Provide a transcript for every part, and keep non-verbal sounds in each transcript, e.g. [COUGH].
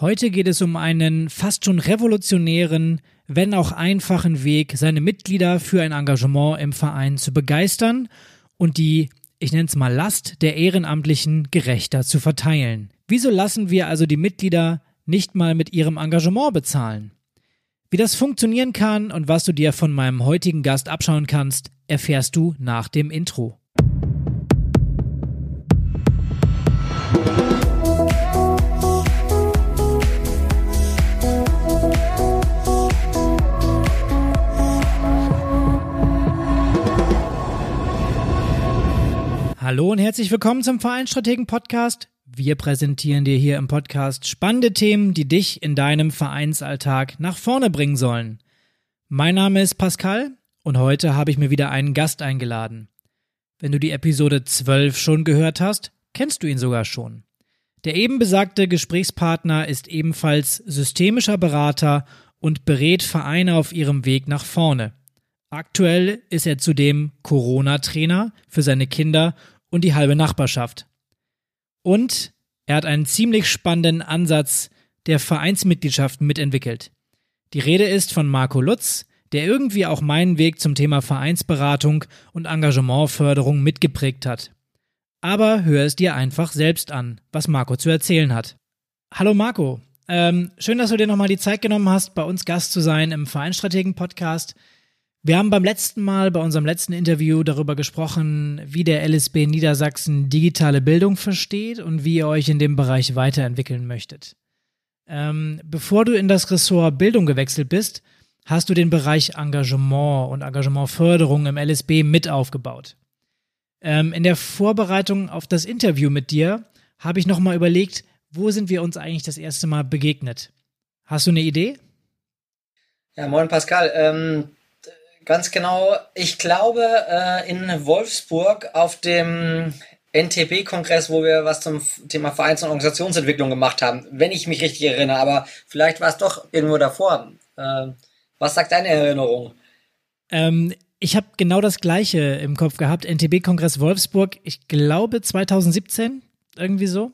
Heute geht es um einen fast schon revolutionären, wenn auch einfachen Weg, seine Mitglieder für ein Engagement im Verein zu begeistern und die, ich nenne es mal Last der Ehrenamtlichen gerechter zu verteilen. Wieso lassen wir also die Mitglieder nicht mal mit ihrem Engagement bezahlen? Wie das funktionieren kann und was du dir von meinem heutigen Gast abschauen kannst, erfährst du nach dem Intro. Hallo und herzlich willkommen zum Vereinsstrategen Podcast. Wir präsentieren dir hier im Podcast spannende Themen, die dich in deinem Vereinsalltag nach vorne bringen sollen. Mein Name ist Pascal und heute habe ich mir wieder einen Gast eingeladen. Wenn du die Episode 12 schon gehört hast, kennst du ihn sogar schon. Der eben besagte Gesprächspartner ist ebenfalls systemischer Berater und berät Vereine auf ihrem Weg nach vorne. Aktuell ist er zudem Corona-Trainer für seine Kinder und die halbe Nachbarschaft. Und er hat einen ziemlich spannenden Ansatz der Vereinsmitgliedschaften mitentwickelt. Die Rede ist von Marco Lutz, der irgendwie auch meinen Weg zum Thema Vereinsberatung und Engagementförderung mitgeprägt hat. Aber hör es dir einfach selbst an, was Marco zu erzählen hat. Hallo Marco, ähm, schön, dass du dir nochmal die Zeit genommen hast, bei uns Gast zu sein im Vereinstrategen-Podcast. Wir haben beim letzten Mal, bei unserem letzten Interview darüber gesprochen, wie der LSB Niedersachsen digitale Bildung versteht und wie ihr euch in dem Bereich weiterentwickeln möchtet. Ähm, bevor du in das Ressort Bildung gewechselt bist, hast du den Bereich Engagement und Engagementförderung im LSB mit aufgebaut. Ähm, in der Vorbereitung auf das Interview mit dir habe ich nochmal überlegt, wo sind wir uns eigentlich das erste Mal begegnet? Hast du eine Idee? Ja, moin Pascal. Ähm Ganz genau. Ich glaube, äh, in Wolfsburg auf dem NTB-Kongress, wo wir was zum Thema Vereins- und Organisationsentwicklung gemacht haben, wenn ich mich richtig erinnere, aber vielleicht war es doch irgendwo davor. Äh, was sagt deine Erinnerung? Ähm, ich habe genau das Gleiche im Kopf gehabt. NTB-Kongress Wolfsburg, ich glaube 2017, irgendwie so.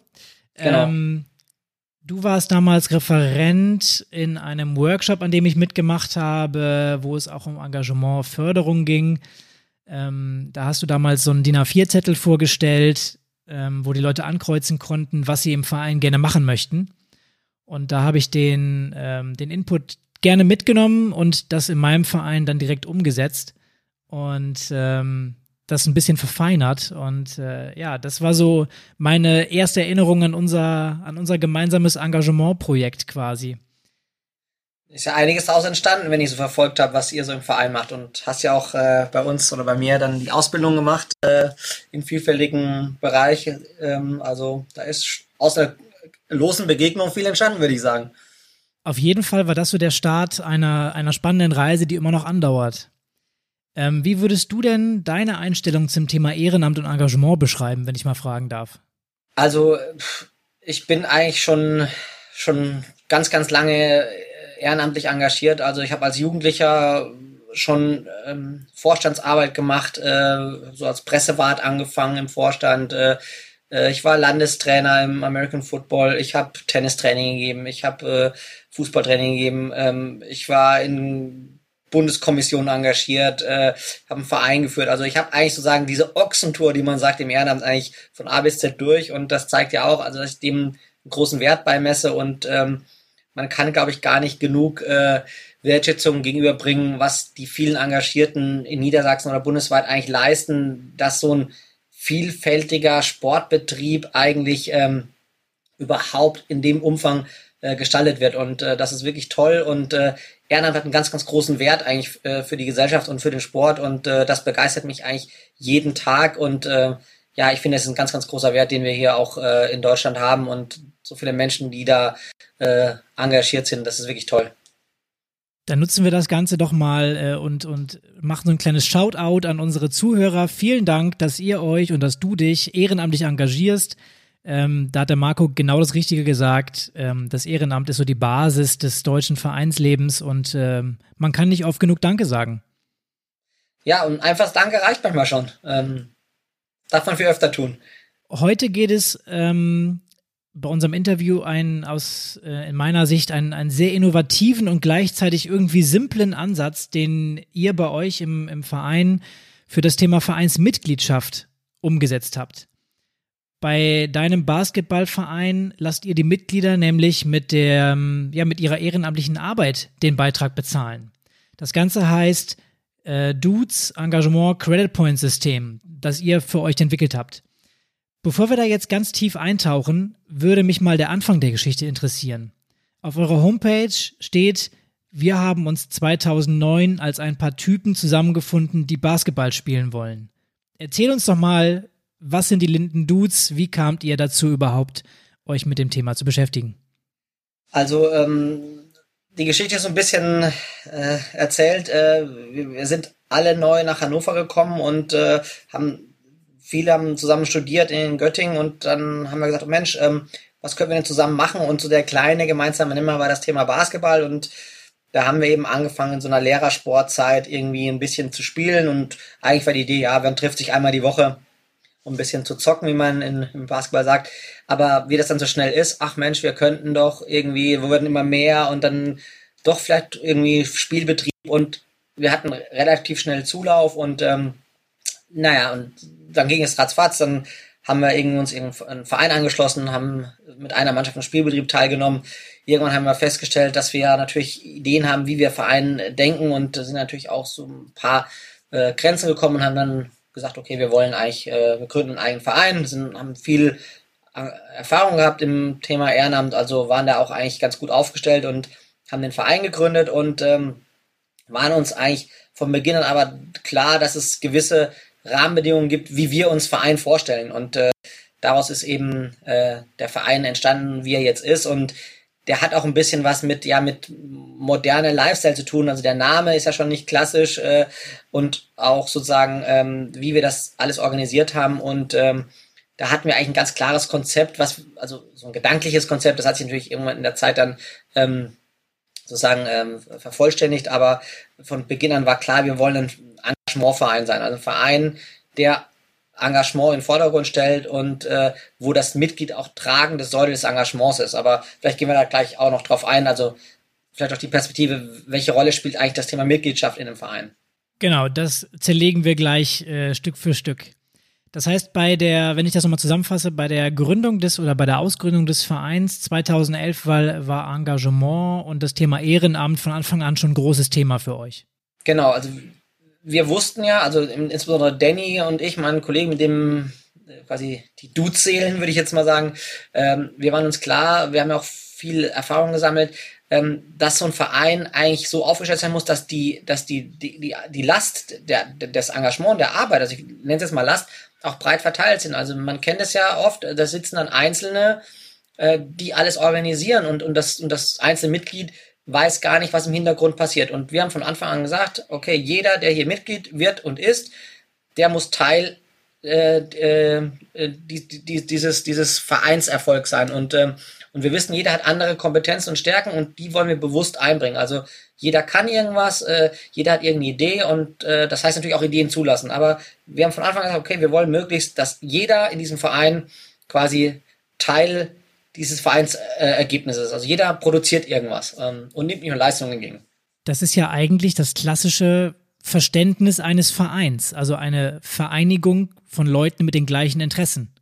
Genau. Ähm, Du warst damals Referent in einem Workshop, an dem ich mitgemacht habe, wo es auch um Engagementförderung ging. Ähm, da hast du damals so einen DIN A4-Zettel vorgestellt, ähm, wo die Leute ankreuzen konnten, was sie im Verein gerne machen möchten. Und da habe ich den, ähm, den Input gerne mitgenommen und das in meinem Verein dann direkt umgesetzt. Und ähm, das ein bisschen verfeinert. Und äh, ja, das war so meine erste Erinnerung an unser, an unser gemeinsames Engagementprojekt quasi. Ist ja einiges daraus entstanden, wenn ich so verfolgt habe, was ihr so im Verein macht. Und hast ja auch äh, bei uns oder bei mir dann die Ausbildung gemacht äh, in vielfältigen Bereichen. Ähm, also da ist aus der losen Begegnung viel entstanden, würde ich sagen. Auf jeden Fall war das so der Start einer, einer spannenden Reise, die immer noch andauert. Ähm, wie würdest du denn deine Einstellung zum Thema Ehrenamt und Engagement beschreiben, wenn ich mal fragen darf? Also, ich bin eigentlich schon, schon ganz, ganz lange ehrenamtlich engagiert. Also ich habe als Jugendlicher schon ähm, Vorstandsarbeit gemacht, äh, so als Pressewart angefangen im Vorstand. Äh, äh ich war Landestrainer im American Football. Ich habe Tennistraining gegeben. Ich habe äh, Fußballtraining gegeben. Ähm, ich war in Bundeskommission engagiert, äh, habe einen Verein geführt. Also ich habe eigentlich sozusagen diese Ochsentour, die man sagt im Ehrenamt, eigentlich von A bis Z durch. Und das zeigt ja auch, also dass ich dem großen Wert beimesse und ähm, man kann, glaube ich, gar nicht genug äh, Wertschätzung gegenüberbringen, was die vielen Engagierten in Niedersachsen oder bundesweit eigentlich leisten, dass so ein vielfältiger Sportbetrieb eigentlich ähm, überhaupt in dem Umfang äh, gestaltet wird. Und äh, das ist wirklich toll. Und äh, Ehrenamt hat einen ganz, ganz großen Wert eigentlich äh, für die Gesellschaft und für den Sport und äh, das begeistert mich eigentlich jeden Tag und äh, ja, ich finde, es ist ein ganz, ganz großer Wert, den wir hier auch äh, in Deutschland haben und so viele Menschen, die da äh, engagiert sind, das ist wirklich toll. Dann nutzen wir das Ganze doch mal äh, und, und machen so ein kleines Shoutout an unsere Zuhörer. Vielen Dank, dass ihr euch und dass du dich ehrenamtlich engagierst. Ähm, da hat der Marco genau das Richtige gesagt. Ähm, das Ehrenamt ist so die Basis des deutschen Vereinslebens und ähm, man kann nicht oft genug Danke sagen. Ja, und einfach Danke reicht manchmal schon. Ähm, darf man viel öfter tun. Heute geht es ähm, bei unserem Interview einen aus äh, in meiner Sicht einen, einen sehr innovativen und gleichzeitig irgendwie simplen Ansatz, den ihr bei euch im, im Verein für das Thema Vereinsmitgliedschaft umgesetzt habt. Bei deinem Basketballverein lasst ihr die Mitglieder nämlich mit der, ja, mit ihrer ehrenamtlichen Arbeit den Beitrag bezahlen. Das Ganze heißt äh, Dudes Engagement Credit Point System, das ihr für euch entwickelt habt. Bevor wir da jetzt ganz tief eintauchen, würde mich mal der Anfang der Geschichte interessieren. Auf eurer Homepage steht, wir haben uns 2009 als ein paar Typen zusammengefunden, die Basketball spielen wollen. Erzähl uns doch mal, was sind die Linden Dudes? Wie kamt ihr dazu überhaupt, euch mit dem Thema zu beschäftigen? Also ähm, die Geschichte ist so ein bisschen äh, erzählt. Äh, wir, sind alle neu nach Hannover gekommen und äh, haben viele haben zusammen studiert in Göttingen und dann haben wir gesagt, oh Mensch, ähm, was können wir denn zusammen machen? Und so der kleine gemeinsame Nimmer war das Thema Basketball und da haben wir eben angefangen in so einer Lehrersportzeit irgendwie ein bisschen zu spielen und eigentlich war die Idee, ja, man trifft sich einmal die Woche, um ein bisschen zu zocken, wie man in, im Basketball sagt. Aber wie das dann so schnell ist, ach Mensch, wir könnten doch irgendwie, wir würden immer mehr und dann doch vielleicht irgendwie Spielbetrieb und wir hatten relativ schnell Zulauf und ähm, naja, und dann ging es ratzfatz, dann haben wir irgendwie uns einen Verein angeschlossen, haben mit einer Mannschaft im Spielbetrieb teilgenommen. Irgendwann haben wir festgestellt, dass wir natürlich Ideen haben, wie wir Verein denken und sind natürlich auch so ein paar äh, Grenzen gekommen und haben dann gesagt, okay, wir wollen eigentlich, äh, wir gründen einen eigenen Verein, sind, haben viel äh, Erfahrung gehabt im Thema Ehrenamt, also waren da auch eigentlich ganz gut aufgestellt und haben den Verein gegründet und ähm, waren uns eigentlich von Beginn an aber klar, dass es gewisse Rahmenbedingungen gibt, wie wir uns Verein vorstellen. Und äh, daraus ist eben äh, der Verein entstanden, wie er jetzt ist. Und der hat auch ein bisschen was mit, ja, mit moderne Lifestyle zu tun. Also der Name ist ja schon nicht klassisch äh, und auch sozusagen, ähm, wie wir das alles organisiert haben. Und ähm, da hatten wir eigentlich ein ganz klares Konzept, was, also so ein gedankliches Konzept, das hat sich natürlich irgendwann in der Zeit dann ähm, sozusagen ähm, vervollständigt, aber von Beginn an war klar, wir wollen ein Engagementverein sein, also ein Verein, der Engagement in den Vordergrund stellt und äh, wo das Mitglied auch tragende Säule des Engagements ist. Aber vielleicht gehen wir da gleich auch noch drauf ein, also vielleicht auch die Perspektive, welche Rolle spielt eigentlich das Thema Mitgliedschaft in einem Verein? Genau, das zerlegen wir gleich äh, Stück für Stück. Das heißt, bei der, wenn ich das nochmal zusammenfasse, bei der Gründung des oder bei der Ausgründung des Vereins 2011 war, war Engagement und das Thema Ehrenamt von Anfang an schon ein großes Thema für euch. Genau, also wir wussten ja, also insbesondere Danny und ich, mein Kollegen, mit dem äh, quasi die Dudes-Seelen, würde ich jetzt mal sagen, ähm, wir waren uns klar, wir haben ja auch viel Erfahrung gesammelt, ähm, dass so ein Verein eigentlich so aufgestellt sein muss, dass die, dass die, die, die, die Last der, des Engagement, der Arbeit, also ich nenne es jetzt mal Last, auch breit verteilt sind. Also man kennt es ja oft, da sitzen dann Einzelne, äh, die alles organisieren und, und, das, und das einzelne Mitglied weiß gar nicht, was im Hintergrund passiert. Und wir haben von Anfang an gesagt, okay, jeder, der hier Mitglied wird und ist, der muss Teil äh, äh, die, die, dieses, dieses Vereinserfolg sein. Und, ähm, und wir wissen, jeder hat andere Kompetenzen und Stärken und die wollen wir bewusst einbringen. Also jeder kann irgendwas, äh, jeder hat irgendeine Idee und äh, das heißt natürlich auch Ideen zulassen. Aber wir haben von Anfang an gesagt, okay, wir wollen möglichst, dass jeder in diesem Verein quasi Teil dieses Vereinsergebnisses ist. Also jeder produziert irgendwas ähm, und nimmt nicht nur Leistungen entgegen. Das ist ja eigentlich das klassische Verständnis eines Vereins, also eine Vereinigung von Leuten mit den gleichen Interessen.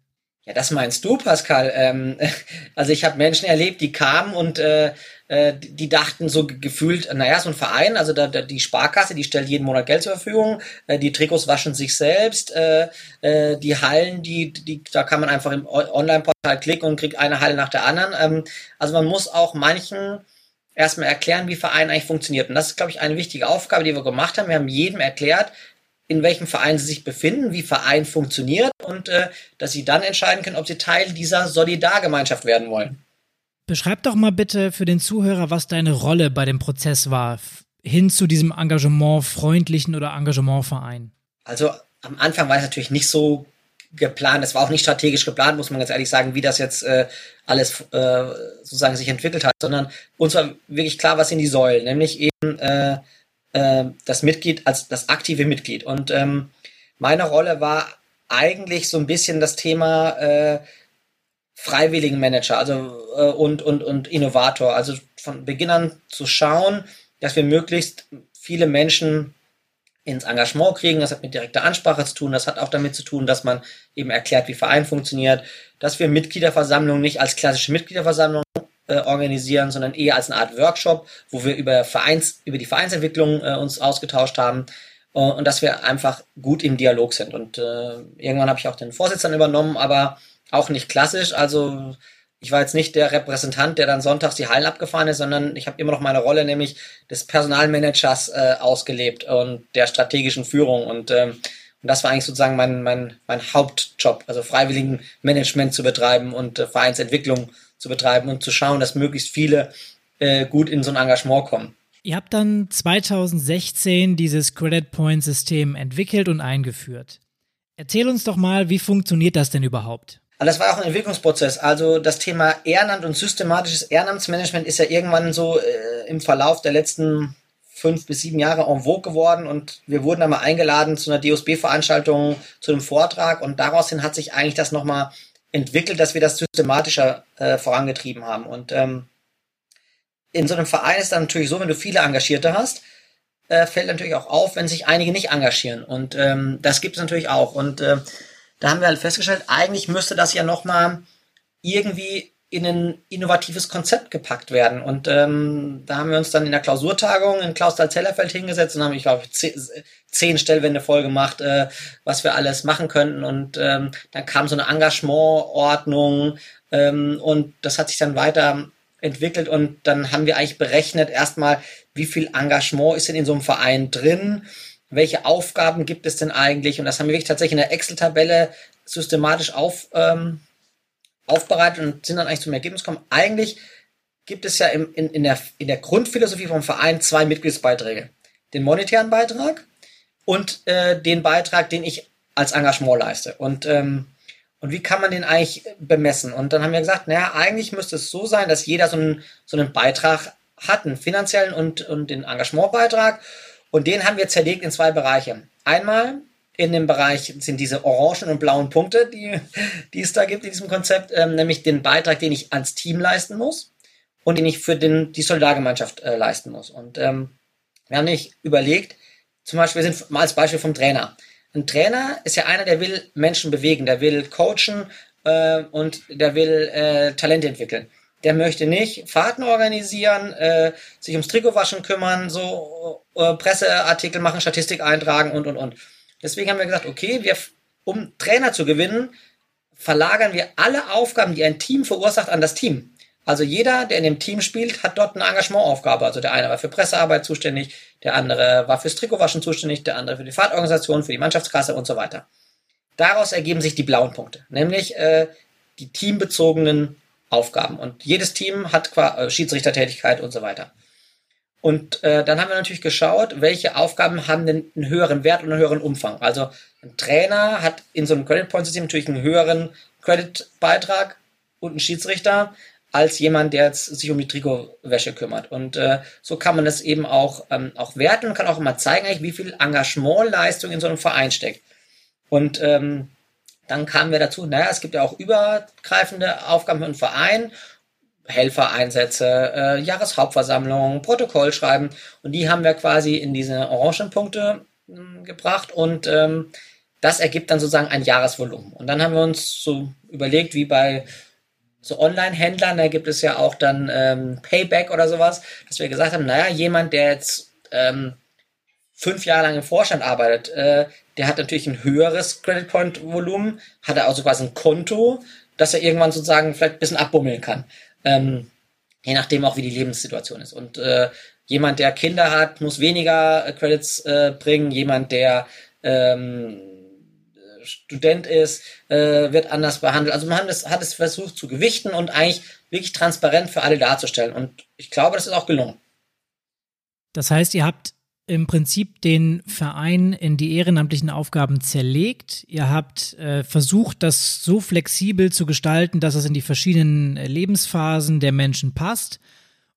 Ja, das meinst du, Pascal. Ähm, [LAUGHS] also ich habe Menschen erlebt, die kamen und äh, äh, die dachten so gefühlt, naja, so ein Verein, also da, da, die Sparkasse, die stellt jeden Monat Geld zur Verfügung, äh, die Trikots waschen sich selbst, äh, äh, die Hallen, die, die, da kann man einfach im Online-Portal klicken und kriegt eine Halle nach der anderen. Ähm, also man muss auch manchen erstmal erklären, wie Verein eigentlich funktioniert. Und das ist, glaube ich, eine wichtige Aufgabe, die wir gemacht haben. Wir haben jedem erklärt, in welchem Verein sie sich befinden, wie Verein funktioniert und äh, dass sie dann entscheiden können, ob sie Teil dieser Solidargemeinschaft werden wollen. Beschreib doch mal bitte für den Zuhörer, was deine Rolle bei dem Prozess war, hin zu diesem engagementfreundlichen oder Engagementverein. Also am Anfang war es natürlich nicht so geplant, es war auch nicht strategisch geplant, muss man ganz ehrlich sagen, wie das jetzt äh, alles äh, sozusagen sich entwickelt hat, sondern uns war wirklich klar, was sind die Säulen, nämlich eben äh, äh, das Mitglied als das aktive Mitglied. Und ähm, meine Rolle war eigentlich so ein bisschen das Thema, äh, freiwilligen Manager, also äh, und, und, und Innovator. Also von Beginn an zu schauen, dass wir möglichst viele Menschen ins Engagement kriegen. Das hat mit direkter Ansprache zu tun. Das hat auch damit zu tun, dass man eben erklärt, wie Verein funktioniert, dass wir Mitgliederversammlungen nicht als klassische Mitgliederversammlung äh, organisieren, sondern eher als eine Art Workshop, wo wir über Vereins, über die Vereinsentwicklung äh, uns ausgetauscht haben äh, und dass wir einfach gut im Dialog sind. Und äh, irgendwann habe ich auch den Vorsitz dann übernommen, aber auch nicht klassisch. Also ich war jetzt nicht der Repräsentant, der dann sonntags die Hallen abgefahren ist, sondern ich habe immer noch meine Rolle, nämlich des Personalmanagers äh, ausgelebt und der strategischen Führung. Und, ähm, und das war eigentlich sozusagen mein, mein, mein Hauptjob, also freiwilligen Management zu betreiben und äh, Vereinsentwicklung zu betreiben und zu schauen, dass möglichst viele äh, gut in so ein Engagement kommen. Ihr habt dann 2016 dieses Credit Point System entwickelt und eingeführt. Erzähl uns doch mal, wie funktioniert das denn überhaupt? Und das war auch ein Entwicklungsprozess. Also das Thema Ehrenamt und systematisches Ehrenamtsmanagement ist ja irgendwann so äh, im Verlauf der letzten fünf bis sieben Jahre en vogue geworden und wir wurden einmal eingeladen zu einer DOSB-Veranstaltung, zu einem Vortrag und daraus hin hat sich eigentlich das nochmal entwickelt, dass wir das systematischer äh, vorangetrieben haben. Und ähm, in so einem Verein ist dann natürlich so, wenn du viele Engagierte hast, äh, fällt natürlich auch auf, wenn sich einige nicht engagieren. Und ähm, das gibt es natürlich auch. Und äh, da haben wir halt festgestellt, eigentlich müsste das ja nochmal irgendwie in ein innovatives Konzept gepackt werden. Und ähm, da haben wir uns dann in der Klausurtagung in Klausthal-Zellerfeld hingesetzt und haben, ich glaube, zehn, Stellwände voll gemacht, äh, was wir alles machen könnten. Und ähm, dann kam so eine Engagementordnung ähm, und das hat sich dann weiter entwickelt und dann haben wir eigentlich berechnet erstmal, wie viel Engagement ist denn in so einem Verein drin welche Aufgaben gibt es denn eigentlich? Und das haben wir wirklich tatsächlich in der Excel-Tabelle systematisch auf, ähm, aufbereitet und sind dann eigentlich zum Ergebnis gekommen. Eigentlich gibt es ja im, in, in, der, in der Grundphilosophie vom Verein zwei Mitgliedsbeiträge. Den monetären Beitrag und äh, den Beitrag, den ich als Engagement leiste. Und, ähm, und wie kann man den eigentlich bemessen? Und dann haben wir gesagt, naja, eigentlich müsste es so sein, dass jeder so einen, so einen Beitrag hat, einen finanziellen und, und den Engagementbeitrag. Und den haben wir zerlegt in zwei Bereiche. Einmal in dem Bereich sind diese orangen und blauen Punkte, die, die es da gibt in diesem Konzept, ähm, nämlich den Beitrag, den ich ans Team leisten muss und den ich für den, die Solidargemeinschaft äh, leisten muss. Und ähm, wir haben nicht überlegt, zum Beispiel, wir sind mal als Beispiel vom Trainer. Ein Trainer ist ja einer, der will Menschen bewegen, der will coachen äh, und der will äh, Talente entwickeln der möchte nicht Fahrten organisieren, äh, sich ums Trikotwaschen kümmern, so äh, Presseartikel machen, Statistik eintragen und und und. Deswegen haben wir gesagt, okay, wir, um Trainer zu gewinnen, verlagern wir alle Aufgaben, die ein Team verursacht, an das Team. Also jeder, der in dem Team spielt, hat dort eine Engagementaufgabe. Also der eine war für Pressearbeit zuständig, der andere war fürs Trikotwaschen zuständig, der andere für die Fahrtorganisation, für die Mannschaftskasse und so weiter. Daraus ergeben sich die blauen Punkte, nämlich äh, die teambezogenen Aufgaben. Und jedes Team hat äh, Schiedsrichtertätigkeit und so weiter. Und äh, dann haben wir natürlich geschaut, welche Aufgaben haben denn einen höheren Wert und einen höheren Umfang. Also ein Trainer hat in so einem Credit Point System natürlich einen höheren Credit-Beitrag und ein Schiedsrichter als jemand, der jetzt sich um die Trikotwäsche kümmert. Und äh, so kann man das eben auch, ähm, auch werten und kann auch immer zeigen, wie viel Engagementleistung in so einem Verein steckt. Und ähm, dann kamen wir dazu, naja, es gibt ja auch übergreifende Aufgaben für einen Verein, Helfereinsätze, äh, Jahreshauptversammlung, Protokoll schreiben und die haben wir quasi in diese Orangenpunkte mh, hm, gebracht. Und ähm, das ergibt dann sozusagen ein Jahresvolumen. Und dann haben wir uns so überlegt, wie bei so Online-Händlern, da gibt es ja auch dann ähm, Payback oder sowas, dass wir gesagt haben, naja, jemand, der jetzt ähm, fünf Jahre lang im Vorstand arbeitet, äh, der hat natürlich ein höheres Credit Point Volumen, hat er also quasi ein Konto, dass er irgendwann sozusagen vielleicht ein bisschen abbummeln kann. Ähm, je nachdem auch, wie die Lebenssituation ist. Und äh, jemand, der Kinder hat, muss weniger äh, Credits äh, bringen. Jemand, der ähm, Student ist, äh, wird anders behandelt. Also man hat es, hat es versucht zu gewichten und eigentlich wirklich transparent für alle darzustellen. Und ich glaube, das ist auch gelungen. Das heißt, ihr habt im Prinzip den Verein in die ehrenamtlichen Aufgaben zerlegt. Ihr habt äh, versucht, das so flexibel zu gestalten, dass es in die verschiedenen Lebensphasen der Menschen passt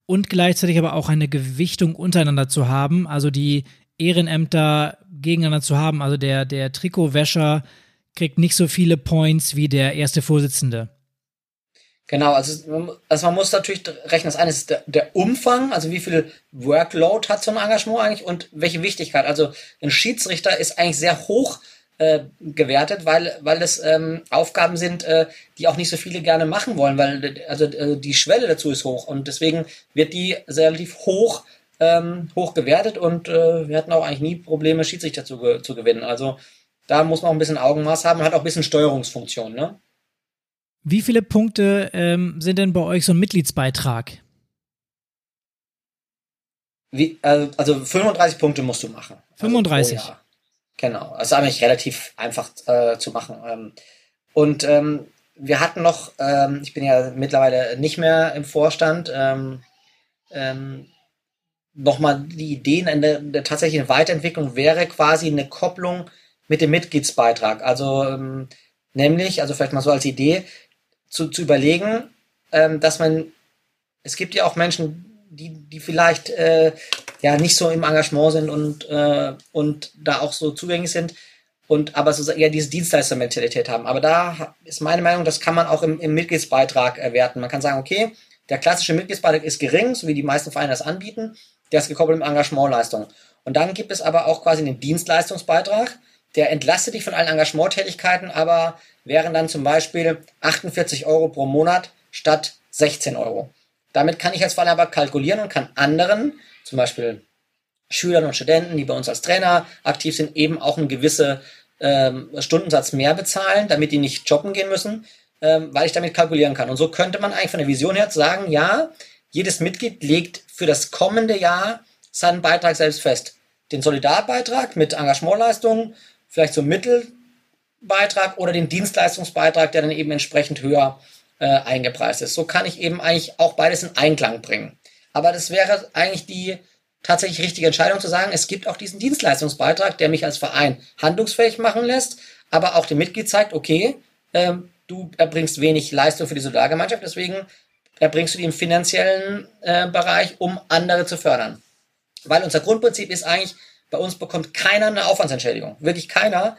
und gleichzeitig aber auch eine Gewichtung untereinander zu haben, also die Ehrenämter gegeneinander zu haben. Also der, der Trikotwäscher kriegt nicht so viele Points wie der erste Vorsitzende. Genau, also, also man muss natürlich rechnen. Das eine ist der, der, Umfang, also wie viel Workload hat so ein Engagement eigentlich und welche Wichtigkeit. Also ein Schiedsrichter ist eigentlich sehr hoch äh, gewertet, weil, weil es ähm, Aufgaben sind, äh, die auch nicht so viele gerne machen wollen, weil also äh, die Schwelle dazu ist hoch und deswegen wird die relativ hoch ähm, hoch gewertet und äh, wir hatten auch eigentlich nie Probleme, Schiedsrichter zu, zu gewinnen. Also da muss man auch ein bisschen Augenmaß haben und hat auch ein bisschen Steuerungsfunktion, ne? Wie viele Punkte ähm, sind denn bei euch so ein Mitgliedsbeitrag? Wie, also, also 35 Punkte musst du machen. 35? Also genau. Das ist eigentlich relativ einfach äh, zu machen. Ähm, und ähm, wir hatten noch, ähm, ich bin ja mittlerweile nicht mehr im Vorstand, ähm, ähm, nochmal die Ideen in der, der tatsächlichen Weiterentwicklung wäre quasi eine Kopplung mit dem Mitgliedsbeitrag. Also ähm, nämlich, also vielleicht mal so als Idee, zu, zu überlegen, ähm, dass man, es gibt ja auch Menschen, die, die vielleicht äh, ja nicht so im Engagement sind und, äh, und da auch so zugänglich sind und aber so eher diese Dienstleistermentalität haben. Aber da ist meine Meinung, das kann man auch im, im Mitgliedsbeitrag erwerten. Man kann sagen, okay, der klassische Mitgliedsbeitrag ist gering, so wie die meisten Vereine das anbieten, der ist gekoppelt mit Engagementleistung. Und dann gibt es aber auch quasi einen Dienstleistungsbeitrag, der entlastet dich von allen Engagementtätigkeiten, aber wären dann zum Beispiel 48 Euro pro Monat statt 16 Euro. Damit kann ich als Verein aber kalkulieren und kann anderen, zum Beispiel Schülern und Studenten, die bei uns als Trainer aktiv sind, eben auch einen gewissen ähm, Stundensatz mehr bezahlen, damit die nicht jobben gehen müssen, ähm, weil ich damit kalkulieren kann. Und so könnte man eigentlich von der Vision her sagen, ja, jedes Mitglied legt für das kommende Jahr seinen Beitrag selbst fest. Den Solidarbeitrag mit Engagementleistungen, vielleicht so Mittelbeitrag oder den Dienstleistungsbeitrag, der dann eben entsprechend höher äh, eingepreist ist. So kann ich eben eigentlich auch beides in Einklang bringen. Aber das wäre eigentlich die tatsächlich richtige Entscheidung zu sagen, es gibt auch diesen Dienstleistungsbeitrag, der mich als Verein handlungsfähig machen lässt, aber auch dem Mitglied zeigt, okay, ähm, du erbringst wenig Leistung für die Solidargemeinschaft, deswegen erbringst du die im finanziellen äh, Bereich, um andere zu fördern. Weil unser Grundprinzip ist eigentlich, bei uns bekommt keiner eine Aufwandsentschädigung. Wirklich keiner.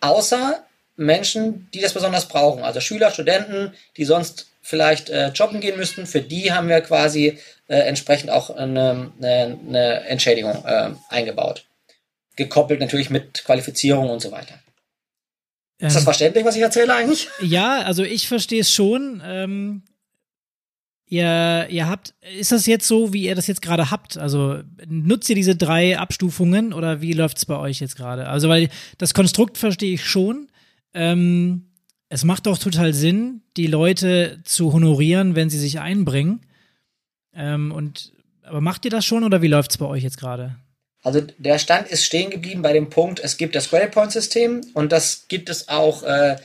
Außer Menschen, die das besonders brauchen. Also Schüler, Studenten, die sonst vielleicht äh, jobben gehen müssten. Für die haben wir quasi äh, entsprechend auch eine, eine, eine Entschädigung äh, eingebaut. Gekoppelt natürlich mit Qualifizierung und so weiter. Ähm, ist das ähm, verständlich, was ich erzähle eigentlich? Ja, also ich verstehe es schon. Ähm, Ihr, ihr habt, ist das jetzt so, wie ihr das jetzt gerade habt? Also nutzt ihr diese drei Abstufungen oder wie läuft es bei euch jetzt gerade? Also, weil das Konstrukt verstehe ich schon. Ähm, es macht doch total Sinn, die Leute zu honorieren, wenn sie sich einbringen. Ähm, und aber macht ihr das schon oder wie läuft es bei euch jetzt gerade? Also der Stand ist stehen geblieben bei dem Punkt, es gibt das Credit Point System und das gibt es auch äh,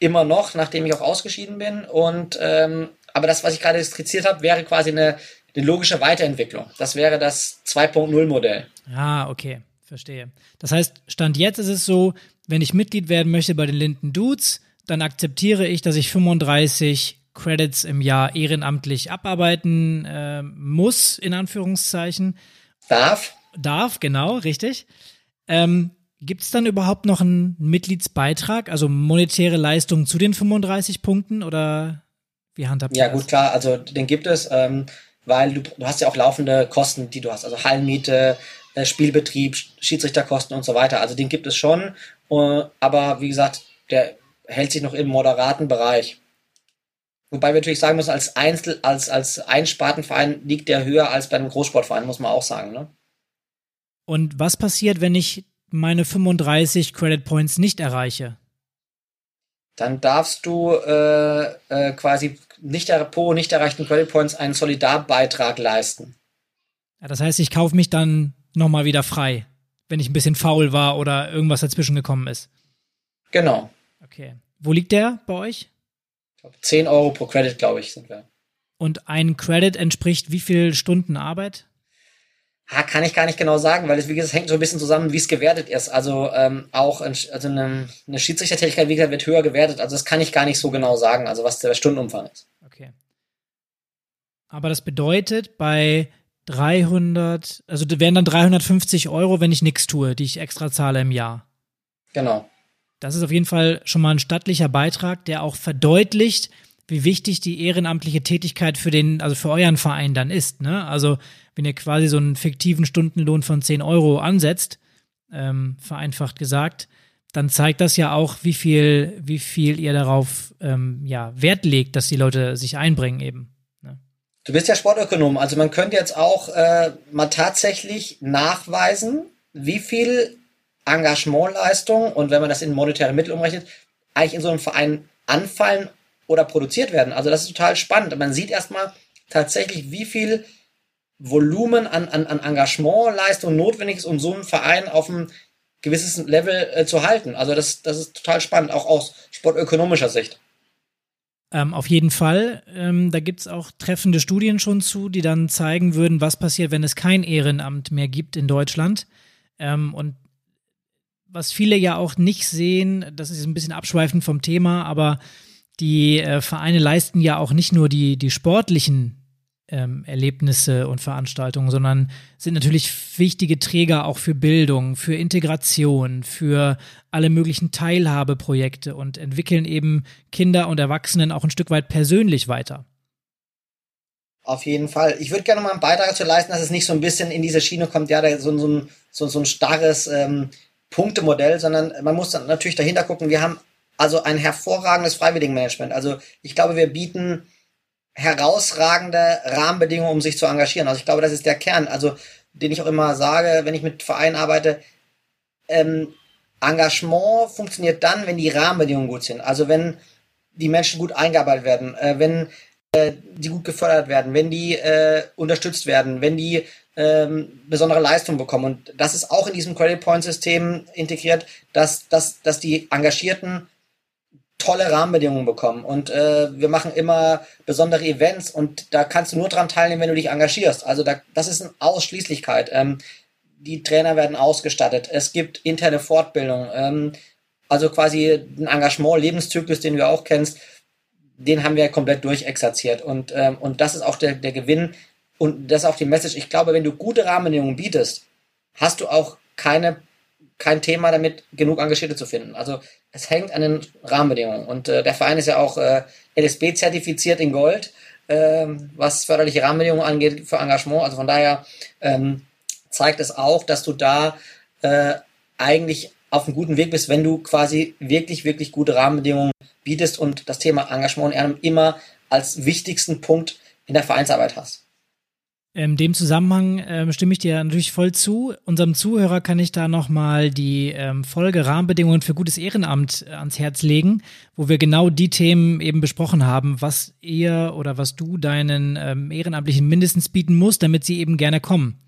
immer noch, nachdem ich auch ausgeschieden bin. Und ähm, aber das, was ich gerade skizziert habe, wäre quasi eine, eine logische Weiterentwicklung. Das wäre das 2.0-Modell. Ah, okay. Verstehe. Das heißt, Stand jetzt ist es so, wenn ich Mitglied werden möchte bei den Linden Dudes, dann akzeptiere ich, dass ich 35 Credits im Jahr ehrenamtlich abarbeiten äh, muss, in Anführungszeichen. Darf. Darf, genau, richtig. Ähm, Gibt es dann überhaupt noch einen Mitgliedsbeitrag, also monetäre Leistung zu den 35 Punkten oder wie handhabt ihr Ja, gut, klar, also den gibt es, ähm, weil du, du hast ja auch laufende Kosten, die du hast, also Hallenmiete, äh, Spielbetrieb, Schiedsrichterkosten und so weiter. Also den gibt es schon, äh, aber wie gesagt, der hält sich noch im moderaten Bereich. Wobei wir natürlich sagen müssen, als Einzel, als, als Einspartenverein liegt der höher als bei einem Großsportverein, muss man auch sagen. Ne? Und was passiert, wenn ich meine 35 Credit Points nicht erreiche? Dann darfst du äh, äh, quasi nicht pro nicht erreichten Credit Points einen Solidarbeitrag leisten. Ja, das heißt, ich kaufe mich dann nochmal wieder frei, wenn ich ein bisschen faul war oder irgendwas dazwischen gekommen ist. Genau. Okay. Wo liegt der bei euch? 10 Euro pro Credit, glaube ich, sind wir. Und ein Credit entspricht wie viel Stunden Arbeit? Ha, kann ich gar nicht genau sagen, weil es, wie gesagt, hängt so ein bisschen zusammen, wie es gewertet ist. Also ähm, auch also eine, eine Schiedsrichtertätigkeit, wie gesagt, wird höher gewertet. Also das kann ich gar nicht so genau sagen, also was der Stundenumfang ist. Okay. Aber das bedeutet, bei 300, also wären dann 350 Euro, wenn ich nichts tue, die ich extra zahle im Jahr. Genau. Das ist auf jeden Fall schon mal ein stattlicher Beitrag, der auch verdeutlicht, wie wichtig die ehrenamtliche Tätigkeit für den, also für euren Verein dann ist. Ne? Also wenn ihr quasi so einen fiktiven Stundenlohn von 10 Euro ansetzt, ähm, vereinfacht gesagt, dann zeigt das ja auch, wie viel, wie viel ihr darauf ähm, ja, Wert legt, dass die Leute sich einbringen eben. Ne? Du bist ja Sportökonom, also man könnte jetzt auch äh, mal tatsächlich nachweisen, wie viel Engagementleistung und wenn man das in monetäre Mittel umrechnet, eigentlich in so einem Verein anfallen oder produziert werden. Also das ist total spannend. Man sieht erstmal tatsächlich, wie viel Volumen an, an, an Engagementleistung notwendig ist, um so einen Verein auf einem gewisses Level äh, zu halten. Also das, das ist total spannend, auch aus sportökonomischer Sicht. Ähm, auf jeden Fall. Ähm, da gibt es auch treffende Studien schon zu, die dann zeigen würden, was passiert, wenn es kein Ehrenamt mehr gibt in Deutschland. Ähm, und was viele ja auch nicht sehen, das ist ein bisschen abschweifend vom Thema, aber die äh, Vereine leisten ja auch nicht nur die, die sportlichen ähm, Erlebnisse und Veranstaltungen, sondern sind natürlich wichtige Träger auch für Bildung, für Integration, für alle möglichen Teilhabeprojekte und entwickeln eben Kinder und Erwachsenen auch ein Stück weit persönlich weiter. Auf jeden Fall. Ich würde gerne mal einen Beitrag dazu leisten, dass es nicht so ein bisschen in diese Schiene kommt, ja, so, so, ein, so, so ein starres ähm, Punktemodell, sondern man muss dann natürlich dahinter gucken, wir haben also ein hervorragendes Freiwilligenmanagement. Also ich glaube, wir bieten herausragende Rahmenbedingungen, um sich zu engagieren. Also ich glaube, das ist der Kern, also den ich auch immer sage, wenn ich mit Vereinen arbeite. Ähm, Engagement funktioniert dann, wenn die Rahmenbedingungen gut sind. Also wenn die Menschen gut eingearbeitet werden, äh, wenn äh, die gut gefördert werden, wenn die äh, unterstützt werden, wenn die ähm, besondere Leistung bekommen. Und das ist auch in diesem Credit Point System integriert, dass, dass, dass die Engagierten tolle Rahmenbedingungen bekommen. Und äh, wir machen immer besondere Events und da kannst du nur dran teilnehmen, wenn du dich engagierst. Also da, das ist eine Ausschließlichkeit. Ähm, die Trainer werden ausgestattet. Es gibt interne Fortbildung. Ähm, also quasi ein Engagement, Lebenszyklus, den du auch kennst, den haben wir komplett durchexerziert. Und, ähm, und das ist auch der, der Gewinn und das ist auch die Message. Ich glaube, wenn du gute Rahmenbedingungen bietest, hast du auch keine kein Thema damit, genug Engagierte zu finden. Also es hängt an den Rahmenbedingungen. Und äh, der Verein ist ja auch äh, LSB zertifiziert in Gold, äh, was förderliche Rahmenbedingungen angeht für Engagement. Also von daher ähm, zeigt es auch, dass du da äh, eigentlich auf einem guten Weg bist, wenn du quasi wirklich, wirklich gute Rahmenbedingungen bietest und das Thema Engagement immer als wichtigsten Punkt in der Vereinsarbeit hast. In dem Zusammenhang ähm, stimme ich dir natürlich voll zu. Unserem Zuhörer kann ich da nochmal die ähm, Folge Rahmenbedingungen für gutes Ehrenamt äh, ans Herz legen, wo wir genau die Themen eben besprochen haben, was ihr oder was du deinen ähm, Ehrenamtlichen mindestens bieten musst, damit sie eben gerne kommen.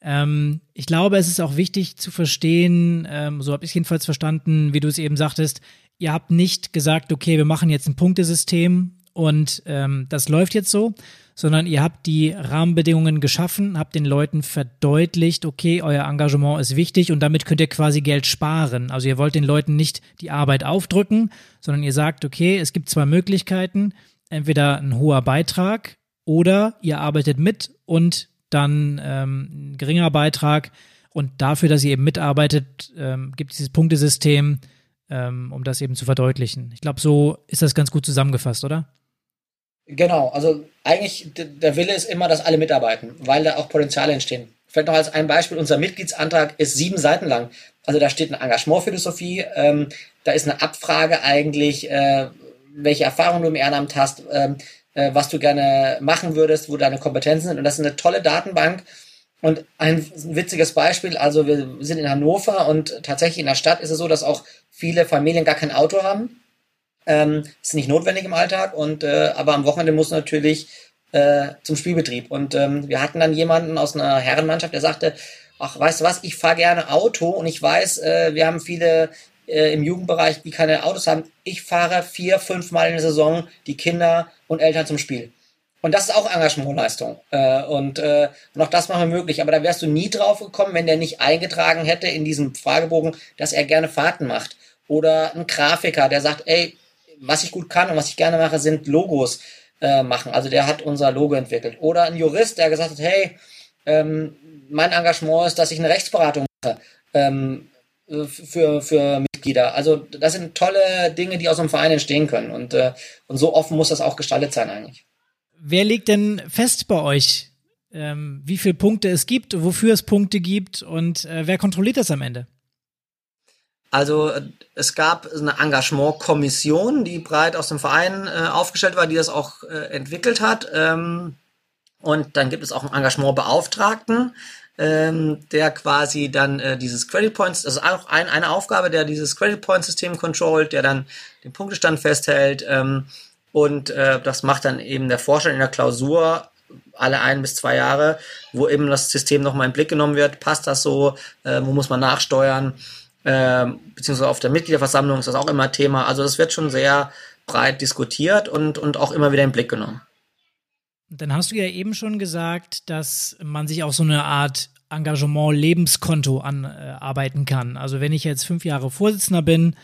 Ähm, ich glaube, es ist auch wichtig zu verstehen, ähm, so habe ich es jedenfalls verstanden, wie du es eben sagtest, ihr habt nicht gesagt, okay, wir machen jetzt ein Punktesystem und ähm, das läuft jetzt so, sondern ihr habt die Rahmenbedingungen geschaffen, habt den Leuten verdeutlicht, okay, euer Engagement ist wichtig und damit könnt ihr quasi Geld sparen. Also ihr wollt den Leuten nicht die Arbeit aufdrücken, sondern ihr sagt, okay, es gibt zwei Möglichkeiten, entweder ein hoher Beitrag oder ihr arbeitet mit und dann ähm, ein geringer Beitrag. Und dafür, dass ihr eben mitarbeitet, ähm, gibt es dieses Punktesystem, ähm, um das eben zu verdeutlichen. Ich glaube, so ist das ganz gut zusammengefasst, oder? Genau, also eigentlich der Wille ist immer, dass alle mitarbeiten, weil da auch Potenziale entstehen. Vielleicht noch als ein Beispiel, unser Mitgliedsantrag ist sieben Seiten lang. Also da steht eine Engagementphilosophie, ähm, da ist eine Abfrage eigentlich, äh, welche Erfahrungen du im Ehrenamt hast, ähm, äh, was du gerne machen würdest, wo deine Kompetenzen sind. Und das ist eine tolle Datenbank. Und ein witziges Beispiel, also wir sind in Hannover und tatsächlich in der Stadt ist es so, dass auch viele Familien gar kein Auto haben ähm, ist nicht notwendig im Alltag und äh, aber am Wochenende muss natürlich äh, zum Spielbetrieb. Und ähm, wir hatten dann jemanden aus einer Herrenmannschaft, der sagte, ach, weißt du was, ich fahre gerne Auto und ich weiß, äh, wir haben viele äh, im Jugendbereich, die keine Autos haben. Ich fahre vier, fünf Mal in der Saison die Kinder und Eltern zum Spiel. Und das ist auch Engagementleistung. Äh, und, äh, und auch das machen wir möglich. Aber da wärst du nie drauf gekommen, wenn der nicht eingetragen hätte in diesem Fragebogen, dass er gerne Fahrten macht. Oder ein Grafiker, der sagt, ey, was ich gut kann und was ich gerne mache, sind Logos äh, machen. Also der hat unser Logo entwickelt. Oder ein Jurist, der gesagt hat, hey, ähm, mein Engagement ist, dass ich eine Rechtsberatung mache. Ähm, äh, für, für Mitglieder. Also das sind tolle Dinge, die aus einem Verein entstehen können. Und, äh, und so offen muss das auch gestaltet sein eigentlich. Wer legt denn fest bei euch, ähm, wie viele Punkte es gibt, wofür es Punkte gibt und äh, wer kontrolliert das am Ende? Also es gab eine Engagementkommission, die breit aus dem Verein äh, aufgestellt war, die das auch äh, entwickelt hat. Ähm, und dann gibt es auch einen Engagementbeauftragten, ähm, der quasi dann äh, dieses Credit Points, ist auch ein, eine Aufgabe, der dieses Credit Point System controlt, der dann den Punktestand festhält. Ähm, und äh, das macht dann eben der Vorstand in der Klausur alle ein bis zwei Jahre, wo eben das System nochmal in Blick genommen wird. Passt das so? Äh, wo muss man nachsteuern? Äh, beziehungsweise auf der Mitgliederversammlung ist das auch immer Thema. Also das wird schon sehr breit diskutiert und, und auch immer wieder in Blick genommen. Dann hast du ja eben schon gesagt, dass man sich auch so eine Art Engagement-Lebenskonto anarbeiten kann. Also wenn ich jetzt fünf Jahre Vorsitzender bin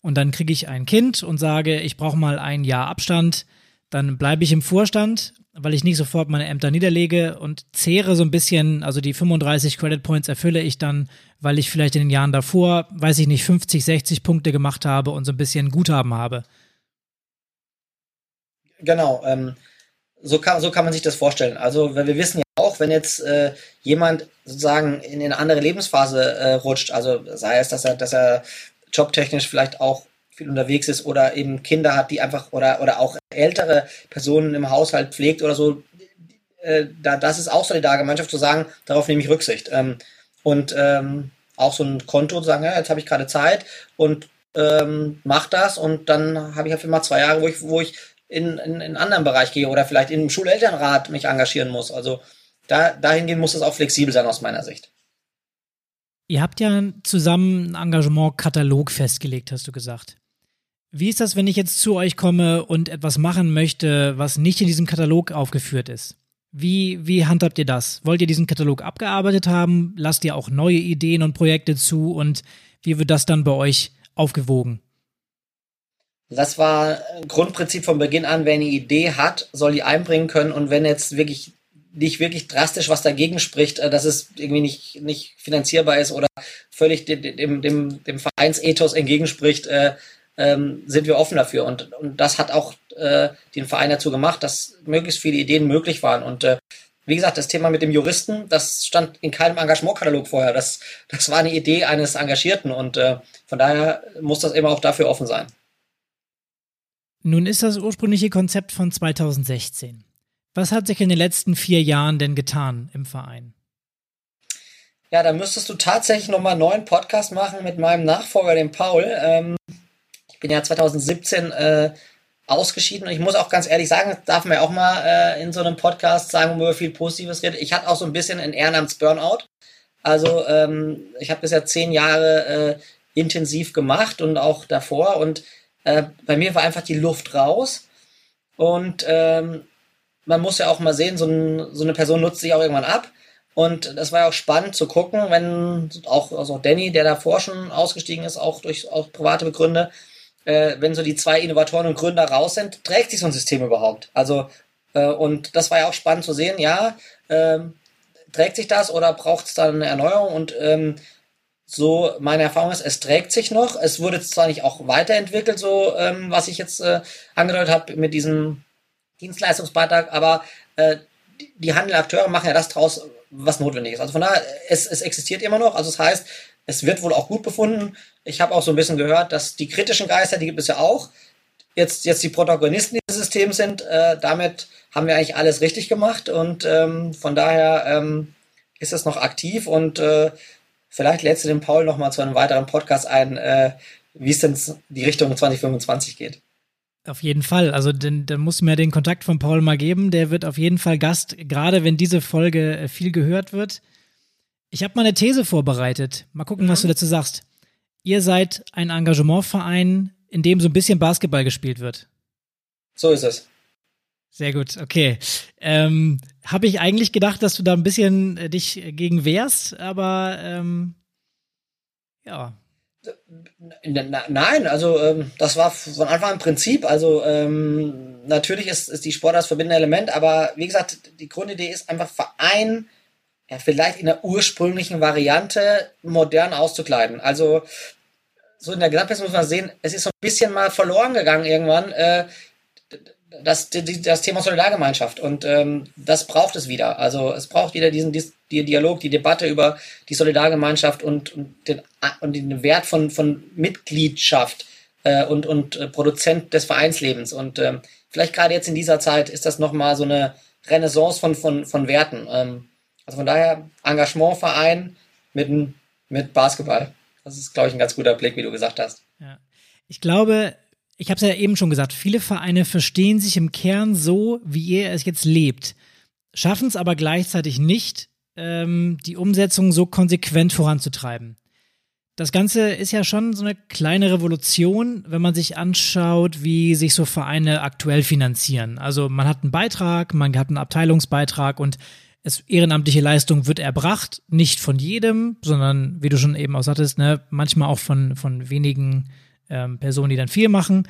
und dann kriege ich ein Kind und sage, ich brauche mal ein Jahr Abstand, dann bleibe ich im Vorstand, weil ich nicht sofort meine Ämter niederlege und zehre so ein bisschen, also die 35 Credit Points erfülle ich dann, weil ich vielleicht in den Jahren davor, weiß ich nicht, 50, 60 Punkte gemacht habe und so ein bisschen Guthaben habe. Genau, ähm, so kann, so kann man sich das vorstellen. Also wir wissen ja auch, wenn jetzt äh, jemand sozusagen in eine andere Lebensphase äh, rutscht, also sei es, dass er, dass er jobtechnisch vielleicht auch viel unterwegs ist oder eben Kinder hat, die einfach oder oder auch ältere Personen im Haushalt pflegt oder so, äh, da das ist auch Solidargemeinschaft zu sagen, darauf nehme ich Rücksicht ähm, und ähm, auch so ein Konto zu sagen, ja, jetzt habe ich gerade Zeit und ähm, mach das und dann habe ich halt immer zwei Jahre, wo ich wo ich in, in, in einen anderen Bereich gehe oder vielleicht im Schulelternrat mich engagieren muss. Also da, dahingehend muss es auch flexibel sein aus meiner Sicht. Ihr habt ja zusammen einen Engagement-Katalog festgelegt, hast du gesagt. Wie ist das, wenn ich jetzt zu euch komme und etwas machen möchte, was nicht in diesem Katalog aufgeführt ist? Wie, wie handhabt ihr das? Wollt ihr diesen Katalog abgearbeitet haben? Lasst ihr auch neue Ideen und Projekte zu? Und wie wird das dann bei euch aufgewogen? Das war Grundprinzip von Beginn an, wer eine Idee hat, soll die einbringen können und wenn jetzt wirklich nicht wirklich drastisch was dagegen spricht, äh, dass es irgendwie nicht, nicht finanzierbar ist oder völlig dem, dem, dem Vereinsethos entgegenspricht, äh, ähm, sind wir offen dafür. Und, und das hat auch äh, den Verein dazu gemacht, dass möglichst viele Ideen möglich waren. Und äh, wie gesagt, das Thema mit dem Juristen, das stand in keinem Engagementkatalog vorher. Das, das war eine Idee eines Engagierten und äh, von daher muss das immer auch dafür offen sein. Nun ist das ursprüngliche Konzept von 2016. Was hat sich in den letzten vier Jahren denn getan im Verein? Ja, da müsstest du tatsächlich nochmal einen neuen Podcast machen mit meinem Nachfolger, dem Paul. Ähm, bin ja 2017 äh, ausgeschieden und ich muss auch ganz ehrlich sagen, darf man ja auch mal äh, in so einem Podcast sagen, wo man viel Positives redet. Ich hatte auch so ein bisschen ein Ehrenamts-Burnout. Also ähm, ich habe bisher zehn Jahre äh, intensiv gemacht und auch davor und äh, bei mir war einfach die Luft raus. Und ähm, man muss ja auch mal sehen, so, ein, so, eine Person nutzt sich auch irgendwann ab. Und das war ja auch spannend zu gucken, wenn auch also Danny, der davor schon ausgestiegen ist, auch durch auch private Begründe, äh, wenn so die zwei Innovatoren und Gründer raus sind, trägt sich so ein System überhaupt? Also, äh, und das war ja auch spannend zu sehen, ja, äh, trägt sich das oder braucht es da eine Erneuerung? Und ähm, so meine Erfahrung ist, es trägt sich noch. Es wurde zwar nicht auch weiterentwickelt, so ähm, was ich jetzt äh, angedeutet habe mit diesem Dienstleistungsbeitrag, aber äh, die, die Handelakteure machen ja das draus, was notwendig ist. Also von daher, es, es existiert immer noch. Also das heißt, es wird wohl auch gut befunden. Ich habe auch so ein bisschen gehört, dass die kritischen Geister, die gibt es ja auch, jetzt, jetzt die Protagonisten dieses Systems sind. Äh, damit haben wir eigentlich alles richtig gemacht und ähm, von daher ähm, ist es noch aktiv und äh, Vielleicht lädst du den Paul noch mal zu einem weiteren Podcast ein, äh, wie es denn die Richtung 2025 geht. Auf jeden Fall. Also dann, du mir den Kontakt von Paul mal geben. Der wird auf jeden Fall Gast, gerade wenn diese Folge äh, viel gehört wird. Ich habe mal eine These vorbereitet. Mal gucken, mhm. was du dazu sagst. Ihr seid ein Engagementverein, in dem so ein bisschen Basketball gespielt wird. So ist es. Sehr gut, okay. Ähm, Habe ich eigentlich gedacht, dass du da ein bisschen äh, dich gegen wehrst, aber ähm, ja. Nein, also ähm, das war von Anfang an Prinzip. Also ähm, natürlich ist, ist die Sport das verbindende Element, aber wie gesagt, die Grundidee ist einfach Verein ja, vielleicht in der ursprünglichen Variante modern auszukleiden. Also so in der Gesamtheit muss man sehen, es ist so ein bisschen mal verloren gegangen irgendwann, äh, das, die, das Thema Solidargemeinschaft. Und ähm, das braucht es wieder. Also es braucht wieder diesen, diesen Dialog, die Debatte über die Solidargemeinschaft und, und, den, und den Wert von, von Mitgliedschaft äh, und, und äh, Produzent des Vereinslebens. Und ähm, vielleicht gerade jetzt in dieser Zeit ist das nochmal so eine Renaissance von, von, von Werten. Ähm, also von daher Engagementverein mit, mit Basketball. Das ist, glaube ich, ein ganz guter Blick, wie du gesagt hast. Ja. Ich glaube, ich habe es ja eben schon gesagt, viele Vereine verstehen sich im Kern so, wie ihr es jetzt lebt, schaffen es aber gleichzeitig nicht, ähm, die Umsetzung so konsequent voranzutreiben. Das Ganze ist ja schon so eine kleine Revolution, wenn man sich anschaut, wie sich so Vereine aktuell finanzieren. Also man hat einen Beitrag, man hat einen Abteilungsbeitrag und es, ehrenamtliche Leistung wird erbracht, nicht von jedem, sondern wie du schon eben auch sagtest, ne, manchmal auch von, von wenigen ähm, Personen, die dann viel machen.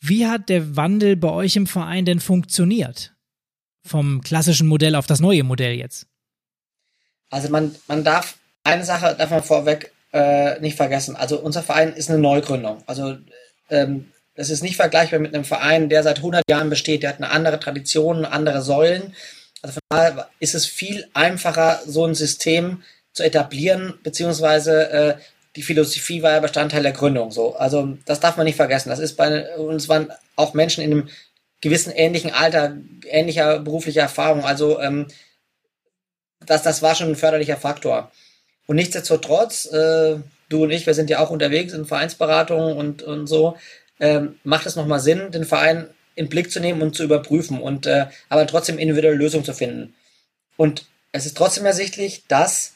Wie hat der Wandel bei euch im Verein denn funktioniert? Vom klassischen Modell auf das neue Modell jetzt? Also man, man darf, eine Sache darf man vorweg äh, nicht vergessen. Also unser Verein ist eine Neugründung. Also ähm, das ist nicht vergleichbar mit einem Verein, der seit 100 Jahren besteht. Der hat eine andere Tradition, andere Säulen. Also von daher ist es viel einfacher, so ein System zu etablieren, beziehungsweise äh, die Philosophie war ja Bestandteil der Gründung. So, also das darf man nicht vergessen. Das ist bei uns waren auch Menschen in einem gewissen ähnlichen Alter, ähnlicher beruflicher Erfahrung. Also ähm, das, das war schon ein förderlicher Faktor. Und nichtsdestotrotz, äh, du und ich, wir sind ja auch unterwegs in Vereinsberatungen und, und so, ähm, macht es nochmal Sinn, den Verein in Blick zu nehmen und zu überprüfen und äh, aber trotzdem individuelle Lösungen zu finden. Und es ist trotzdem ersichtlich, dass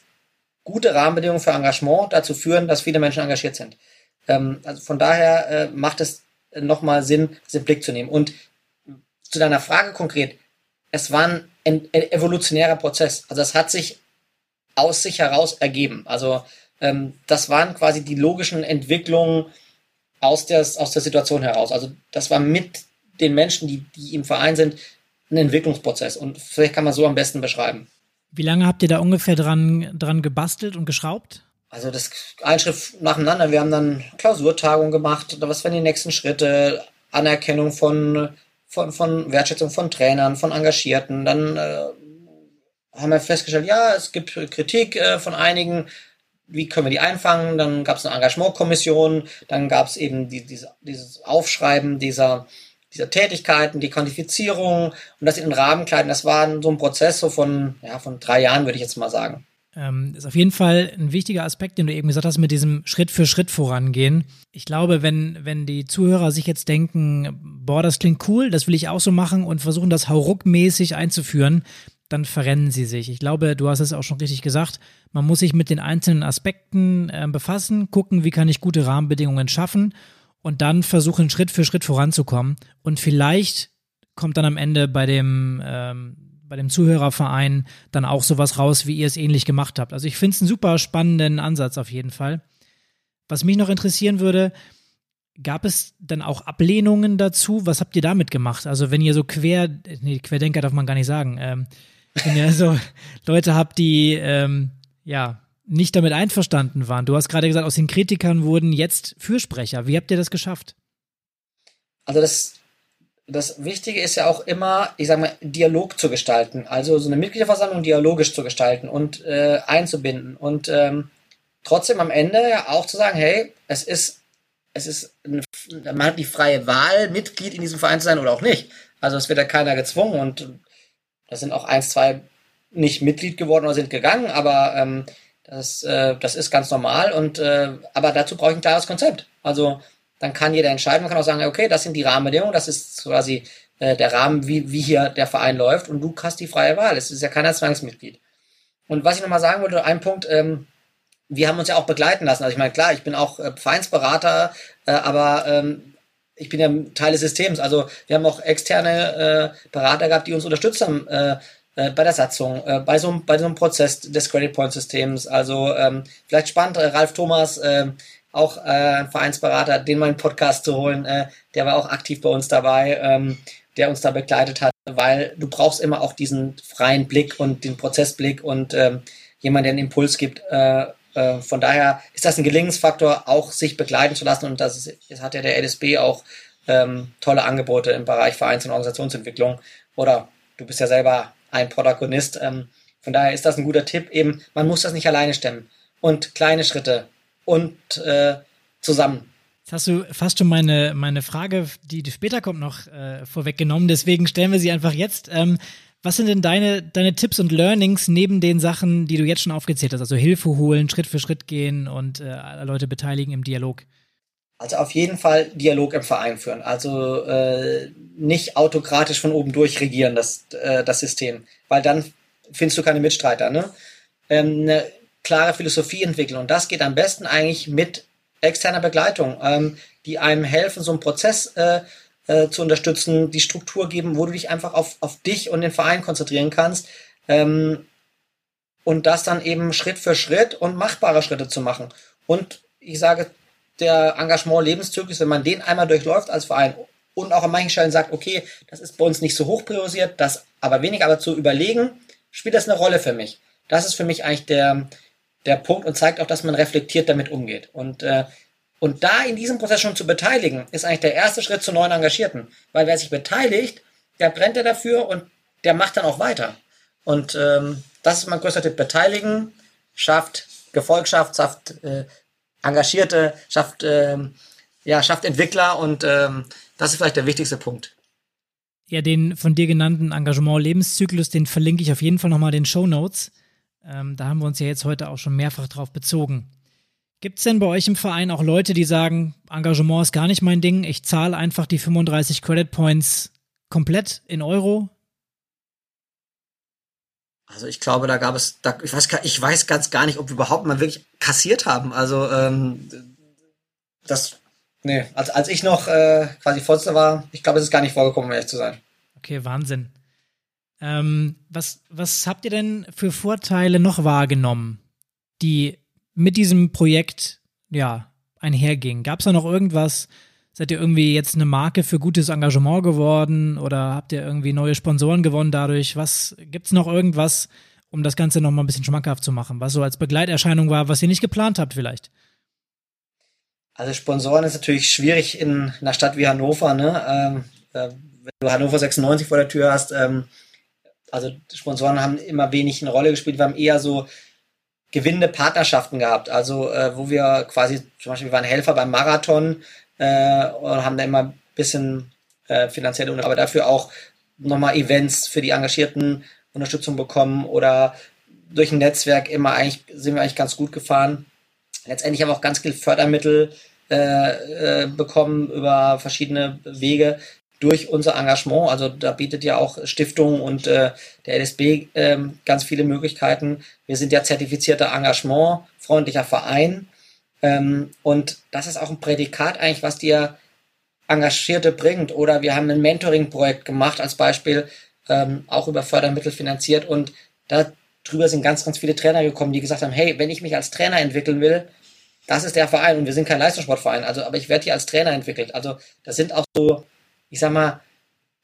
gute Rahmenbedingungen für Engagement dazu führen, dass viele Menschen engagiert sind. Ähm, also von daher äh, macht es nochmal Sinn, das in Blick zu nehmen. Und zu deiner Frage konkret, es war ein, ein evolutionärer Prozess. Also es hat sich aus sich heraus ergeben. Also ähm, das waren quasi die logischen Entwicklungen aus der, aus der Situation heraus. Also das war mit den Menschen, die, die im Verein sind, ein Entwicklungsprozess. Und vielleicht kann man so am besten beschreiben. Wie lange habt ihr da ungefähr dran, dran gebastelt und geschraubt? Also das ein Schritt nacheinander. Wir haben dann Klausurtagung gemacht. Was wären die nächsten Schritte? Anerkennung von, von, von Wertschätzung von Trainern, von Engagierten. Dann äh, haben wir festgestellt, ja, es gibt Kritik äh, von einigen. Wie können wir die einfangen? Dann gab es eine Engagementkommission. Dann gab es eben die, diese, dieses Aufschreiben dieser dieser Tätigkeiten, die Quantifizierung und das in den Rahmen kleiden, das war so ein Prozess so von, ja, von drei Jahren, würde ich jetzt mal sagen. Ähm, ist auf jeden Fall ein wichtiger Aspekt, den du eben gesagt hast, mit diesem Schritt für Schritt vorangehen. Ich glaube, wenn, wenn die Zuhörer sich jetzt denken, boah, das klingt cool, das will ich auch so machen und versuchen, das hauruckmäßig einzuführen, dann verrennen sie sich. Ich glaube, du hast es auch schon richtig gesagt, man muss sich mit den einzelnen Aspekten äh, befassen, gucken, wie kann ich gute Rahmenbedingungen schaffen und dann versuchen, Schritt für Schritt voranzukommen. Und vielleicht kommt dann am Ende bei dem, ähm, bei dem Zuhörerverein dann auch sowas raus, wie ihr es ähnlich gemacht habt. Also ich finde es einen super spannenden Ansatz auf jeden Fall. Was mich noch interessieren würde, gab es dann auch Ablehnungen dazu? Was habt ihr damit gemacht? Also wenn ihr so quer, nee, Querdenker darf man gar nicht sagen, ähm, wenn ihr [LAUGHS] so Leute habt, die ähm, ja nicht damit einverstanden waren. Du hast gerade gesagt, aus den Kritikern wurden jetzt Fürsprecher. Wie habt ihr das geschafft? Also das, das Wichtige ist ja auch immer, ich sage mal, Dialog zu gestalten. Also so eine Mitgliederversammlung dialogisch zu gestalten und äh, einzubinden. Und ähm, trotzdem am Ende ja auch zu sagen, hey, es ist, es ist, eine, man hat die freie Wahl, Mitglied in diesem Verein zu sein oder auch nicht. Also es wird ja keiner gezwungen und da sind auch eins, zwei nicht Mitglied geworden oder sind gegangen, aber ähm, das, äh, das ist ganz normal und äh, aber dazu brauche ich ein klares Konzept. Also dann kann jeder entscheiden, man kann auch sagen, okay, das sind die Rahmenbedingungen, das ist quasi äh, der Rahmen, wie, wie hier der Verein läuft und du hast die freie Wahl. Es ist ja keiner Zwangsmitglied. Und was ich nochmal sagen wollte, ein Punkt, ähm, wir haben uns ja auch begleiten lassen. Also ich meine, klar, ich bin auch äh, Vereinsberater, äh, aber ähm, ich bin ja Teil des Systems. Also wir haben auch externe äh, Berater gehabt, die uns unterstützt haben, äh, äh, bei der Satzung, äh, bei, so, bei so einem Prozess des Credit Point Systems. Also ähm, vielleicht spannend, äh, Ralf Thomas, äh, auch äh, ein Vereinsberater, den mal in Podcast zu holen, äh, der war auch aktiv bei uns dabei. Ähm, der uns da begleitet hat, weil du brauchst immer auch diesen freien Blick und den Prozessblick und ähm, jemand, der einen Impuls gibt. Äh, äh, von daher ist das ein Gelingensfaktor, auch sich begleiten zu lassen und das, ist, das hat ja der LSB auch ähm, tolle Angebote im Bereich Vereins- und Organisationsentwicklung oder du bist ja selber ein Protagonist. Ähm, von daher ist das ein guter Tipp. Eben, man muss das nicht alleine stemmen und kleine Schritte und äh, zusammen. Jetzt hast du fast schon meine, meine Frage, die später kommt, noch äh, vorweggenommen. Deswegen stellen wir sie einfach jetzt. Ähm, was sind denn deine, deine Tipps und Learnings neben den Sachen, die du jetzt schon aufgezählt hast? Also Hilfe holen, Schritt für Schritt gehen und äh, Leute beteiligen im Dialog. Also auf jeden Fall Dialog im Verein führen. Also äh, nicht autokratisch von oben durch regieren, das, äh, das System. Weil dann findest du keine Mitstreiter. Ne? Ähm, eine klare Philosophie entwickeln. Und das geht am besten eigentlich mit externer Begleitung, ähm, die einem helfen, so einen Prozess äh, äh, zu unterstützen, die Struktur geben, wo du dich einfach auf, auf dich und den Verein konzentrieren kannst. Ähm, und das dann eben Schritt für Schritt und machbare Schritte zu machen. Und ich sage, der Engagement-Lebenszyklus, wenn man den einmal durchläuft als Verein und auch an manchen Stellen sagt, okay, das ist bei uns nicht so hoch priorisiert, das aber weniger, aber zu überlegen, spielt das eine Rolle für mich. Das ist für mich eigentlich der, der Punkt und zeigt auch, dass man reflektiert damit umgeht. Und, äh, und da in diesem Prozess schon zu beteiligen, ist eigentlich der erste Schritt zu neuen Engagierten. Weil wer sich beteiligt, der brennt ja dafür und der macht dann auch weiter. Und ähm, das ist mein größter Tipp. Beteiligen schafft Gefolgschaft, schafft äh, Engagierte, schafft, äh, ja, schafft Entwickler und ähm, das ist vielleicht der wichtigste Punkt. Ja, den von dir genannten Engagement-Lebenszyklus, den verlinke ich auf jeden Fall nochmal in den Show Notes. Ähm, da haben wir uns ja jetzt heute auch schon mehrfach drauf bezogen. Gibt es denn bei euch im Verein auch Leute, die sagen, Engagement ist gar nicht mein Ding, ich zahle einfach die 35 Credit Points komplett in Euro? Also ich glaube, da gab es, da, ich, weiß, ich weiß ganz gar nicht, ob wir überhaupt mal wirklich kassiert haben. Also ähm, das, nee, als, als ich noch äh, quasi Vorsitzender war, ich glaube, es ist gar nicht vorgekommen, um ehrlich zu sein. Okay, Wahnsinn. Ähm, was, was habt ihr denn für Vorteile noch wahrgenommen, die mit diesem Projekt ja einhergingen? Gab es da noch irgendwas? Seid ihr irgendwie jetzt eine Marke für gutes Engagement geworden oder habt ihr irgendwie neue Sponsoren gewonnen dadurch? Was gibt's noch irgendwas, um das Ganze noch mal ein bisschen schmackhaft zu machen, was so als Begleiterscheinung war, was ihr nicht geplant habt vielleicht? Also Sponsoren ist natürlich schwierig in einer Stadt wie Hannover, ne? Ähm, äh, wenn du Hannover 96 vor der Tür hast, ähm, also Sponsoren haben immer wenig eine Rolle gespielt. Wir haben eher so gewinnende Partnerschaften gehabt. Also äh, wo wir quasi, zum Beispiel, wir waren Helfer beim Marathon äh, und haben da immer ein bisschen äh, finanzielle, aber dafür auch nochmal Events für die Engagierten Unterstützung bekommen oder durch ein Netzwerk immer eigentlich, sind wir eigentlich ganz gut gefahren. Letztendlich haben wir auch ganz viel Fördermittel äh, äh, bekommen über verschiedene Wege, durch unser Engagement. Also da bietet ja auch Stiftung und äh, der LSB äh, ganz viele Möglichkeiten. Wir sind ja zertifizierter Engagement, freundlicher Verein. Ähm, und das ist auch ein Prädikat eigentlich, was dir Engagierte bringt. Oder wir haben ein Mentoring-Projekt gemacht als Beispiel, ähm, auch über Fördermittel finanziert. Und darüber sind ganz, ganz viele Trainer gekommen, die gesagt haben, hey, wenn ich mich als Trainer entwickeln will, das ist der Verein und wir sind kein Leistungssportverein, also aber ich werde hier als Trainer entwickelt. Also das sind auch so ich sag mal,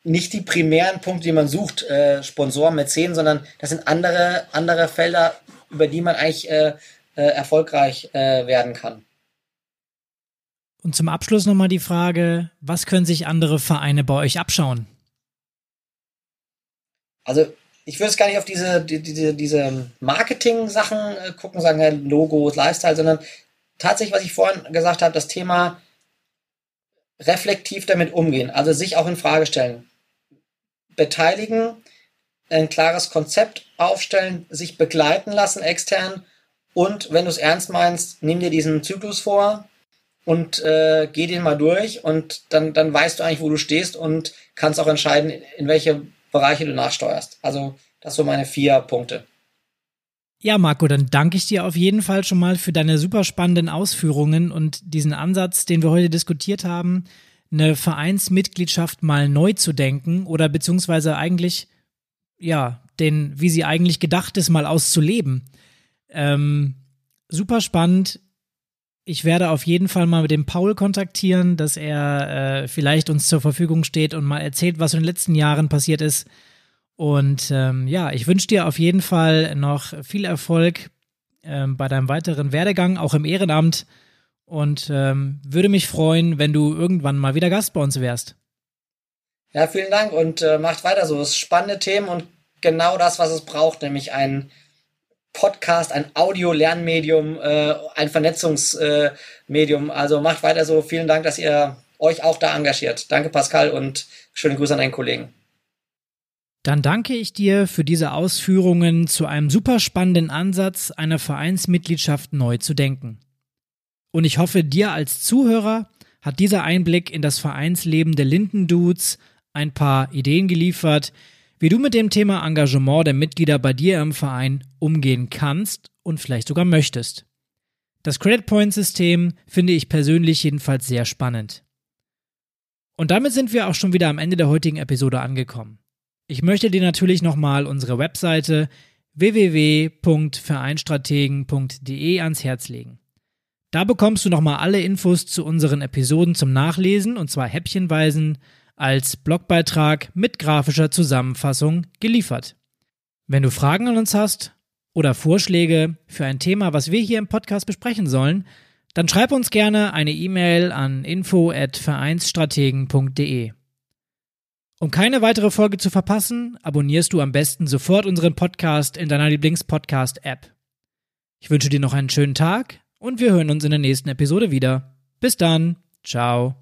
nicht die primären Punkte, die man sucht, äh, Sponsoren, Mäzen, sondern das sind andere, andere Felder, über die man eigentlich äh, äh, erfolgreich äh, werden kann. Und zum Abschluss nochmal die Frage, was können sich andere Vereine bei euch abschauen? Also ich würde es gar nicht auf diese, die, diese, diese Marketing-Sachen äh, gucken, sagen ja, Logos, Lifestyle, sondern tatsächlich, was ich vorhin gesagt habe, das Thema reflektiv damit umgehen, also sich auch in Frage stellen, beteiligen, ein klares Konzept aufstellen, sich begleiten lassen extern und wenn du es ernst meinst, nimm dir diesen Zyklus vor und äh, geh den mal durch und dann, dann weißt du eigentlich, wo du stehst und kannst auch entscheiden, in welche Bereiche du nachsteuerst. Also das sind meine vier Punkte. Ja, Marco, dann danke ich dir auf jeden Fall schon mal für deine super spannenden Ausführungen und diesen Ansatz, den wir heute diskutiert haben, eine Vereinsmitgliedschaft mal neu zu denken oder beziehungsweise eigentlich, ja, den, wie sie eigentlich gedacht ist, mal auszuleben. Ähm, super spannend. Ich werde auf jeden Fall mal mit dem Paul kontaktieren, dass er äh, vielleicht uns zur Verfügung steht und mal erzählt, was in den letzten Jahren passiert ist. Und ähm, ja, ich wünsche dir auf jeden Fall noch viel Erfolg ähm, bei deinem weiteren Werdegang, auch im Ehrenamt. Und ähm, würde mich freuen, wenn du irgendwann mal wieder Gast bei uns wärst. Ja, vielen Dank und äh, macht weiter so. Es spannende Themen und genau das, was es braucht, nämlich ein Podcast, ein Audio-Lernmedium, äh, ein Vernetzungsmedium. Äh, also macht weiter so. Vielen Dank, dass ihr euch auch da engagiert. Danke, Pascal, und schöne Grüße an deinen Kollegen. Dann danke ich dir für diese Ausführungen zu einem super spannenden Ansatz, eine Vereinsmitgliedschaft neu zu denken. Und ich hoffe, dir als Zuhörer hat dieser Einblick in das Vereinsleben der Lindendudes ein paar Ideen geliefert, wie du mit dem Thema Engagement der Mitglieder bei dir im Verein umgehen kannst und vielleicht sogar möchtest. Das Credit Point System finde ich persönlich jedenfalls sehr spannend. Und damit sind wir auch schon wieder am Ende der heutigen Episode angekommen. Ich möchte dir natürlich nochmal unsere Webseite www.vereinstrategen.de ans Herz legen. Da bekommst du nochmal alle Infos zu unseren Episoden zum Nachlesen und zwar häppchenweisen als Blogbeitrag mit grafischer Zusammenfassung geliefert. Wenn du Fragen an uns hast oder Vorschläge für ein Thema, was wir hier im Podcast besprechen sollen, dann schreib uns gerne eine E-Mail an info@vereinsstrategen.de. Um keine weitere Folge zu verpassen, abonnierst du am besten sofort unseren Podcast in deiner Lieblingspodcast-App. Ich wünsche dir noch einen schönen Tag und wir hören uns in der nächsten Episode wieder. Bis dann. Ciao.